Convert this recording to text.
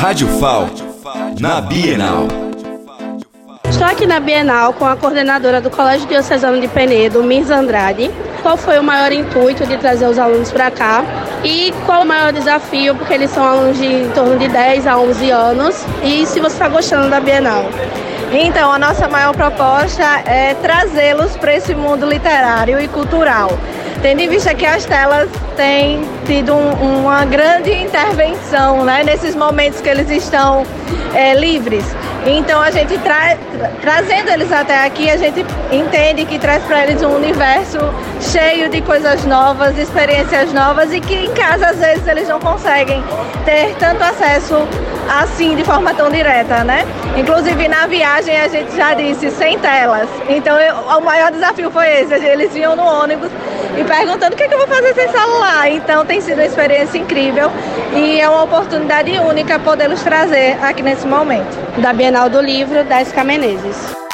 Rádio FAL, na Bienal. Estou aqui na Bienal com a coordenadora do Colégio Diocesano de Penedo, Mirza Andrade. Qual foi o maior intuito de trazer os alunos para cá? E qual o maior desafio, porque eles são alunos de em torno de 10 a 11 anos. E se você está gostando da Bienal? Então, a nossa maior proposta é trazê-los para esse mundo literário e cultural. Tendo em vista que as telas têm tido um, uma grande intervenção né, nesses momentos que eles estão é, livres. Então a gente tra trazendo eles até aqui, a gente entende que traz para eles um universo cheio de coisas novas, experiências novas e que em casa às vezes eles não conseguem ter tanto acesso assim de forma tão direta, né? Inclusive na viagem a gente já disse sem telas. Então eu, o maior desafio foi esse, eles vinham no ônibus e perguntando o que, é que eu vou fazer sem celular. Então tem sido uma experiência incrível e é uma oportunidade única podê-los trazer aqui nesse momento. Da Bienal do Livro, 10 Menezes.